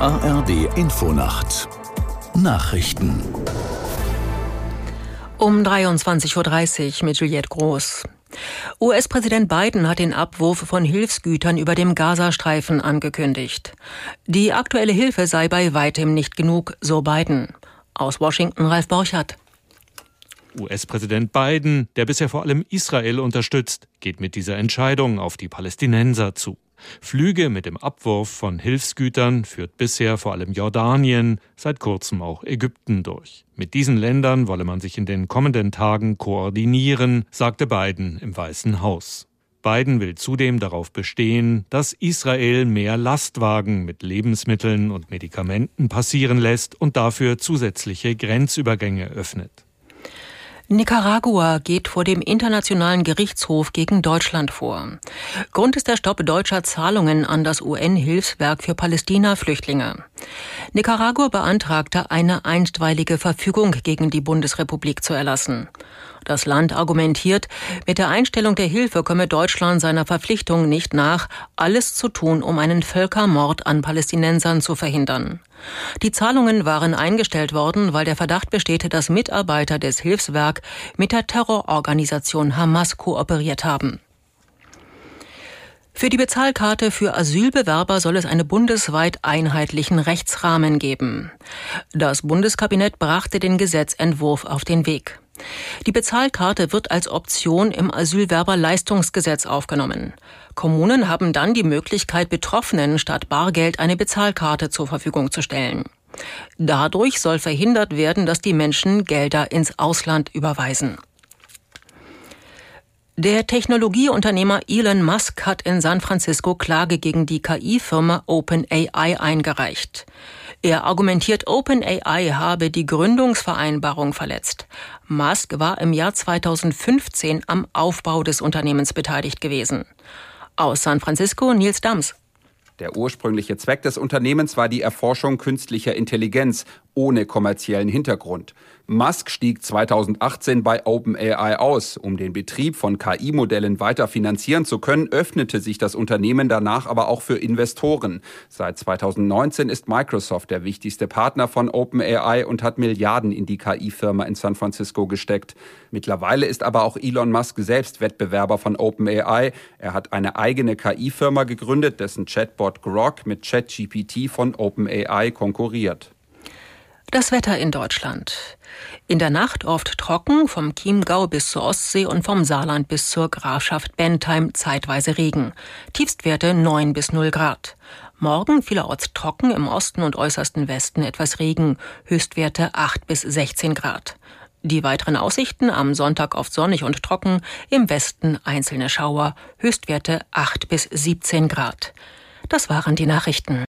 ARD Infonacht Nachrichten um 23.30 Uhr mit Juliette Groß. US-Präsident Biden hat den Abwurf von Hilfsgütern über dem Gazastreifen angekündigt. Die aktuelle Hilfe sei bei weitem nicht genug, so Biden. Aus Washington Ralf Borchardt. US-Präsident Biden, der bisher vor allem Israel unterstützt, geht mit dieser Entscheidung auf die Palästinenser zu. Flüge mit dem Abwurf von Hilfsgütern führt bisher vor allem Jordanien, seit kurzem auch Ägypten durch. Mit diesen Ländern wolle man sich in den kommenden Tagen koordinieren, sagte Biden im Weißen Haus. Biden will zudem darauf bestehen, dass Israel mehr Lastwagen mit Lebensmitteln und Medikamenten passieren lässt und dafür zusätzliche Grenzübergänge öffnet. Nicaragua geht vor dem Internationalen Gerichtshof gegen Deutschland vor. Grund ist der Stopp deutscher Zahlungen an das UN-Hilfswerk für Palästina-Flüchtlinge. Nicaragua beantragte, eine einstweilige Verfügung gegen die Bundesrepublik zu erlassen. Das Land argumentiert, mit der Einstellung der Hilfe komme Deutschland seiner Verpflichtung nicht nach, alles zu tun, um einen Völkermord an Palästinensern zu verhindern. Die Zahlungen waren eingestellt worden, weil der Verdacht besteht, dass Mitarbeiter des Hilfswerk mit der Terrororganisation Hamas kooperiert haben. Für die Bezahlkarte für Asylbewerber soll es einen bundesweit einheitlichen Rechtsrahmen geben. Das Bundeskabinett brachte den Gesetzentwurf auf den Weg. Die Bezahlkarte wird als Option im Asylwerberleistungsgesetz aufgenommen. Kommunen haben dann die Möglichkeit, Betroffenen statt Bargeld eine Bezahlkarte zur Verfügung zu stellen. Dadurch soll verhindert werden, dass die Menschen Gelder ins Ausland überweisen. Der Technologieunternehmer Elon Musk hat in San Francisco Klage gegen die KI-Firma OpenAI eingereicht. Er argumentiert, OpenAI habe die Gründungsvereinbarung verletzt. Musk war im Jahr 2015 am Aufbau des Unternehmens beteiligt gewesen. Aus San Francisco Nils Dams. Der ursprüngliche Zweck des Unternehmens war die Erforschung künstlicher Intelligenz ohne kommerziellen Hintergrund. Musk stieg 2018 bei OpenAI aus. Um den Betrieb von KI-Modellen weiter finanzieren zu können, öffnete sich das Unternehmen danach aber auch für Investoren. Seit 2019 ist Microsoft der wichtigste Partner von OpenAI und hat Milliarden in die KI-Firma in San Francisco gesteckt. Mittlerweile ist aber auch Elon Musk selbst Wettbewerber von OpenAI. Er hat eine eigene KI-Firma gegründet, dessen Chatbot Grok mit ChatGPT von OpenAI konkurriert. Das Wetter in Deutschland. In der Nacht oft trocken, vom Chiemgau bis zur Ostsee und vom Saarland bis zur Grafschaft Bentheim zeitweise Regen. Tiefstwerte 9 bis 0 Grad. Morgen vielerorts trocken, im Osten und äußersten Westen etwas Regen, Höchstwerte 8 bis 16 Grad. Die weiteren Aussichten am Sonntag oft sonnig und trocken, im Westen einzelne Schauer, Höchstwerte 8 bis 17 Grad. Das waren die Nachrichten.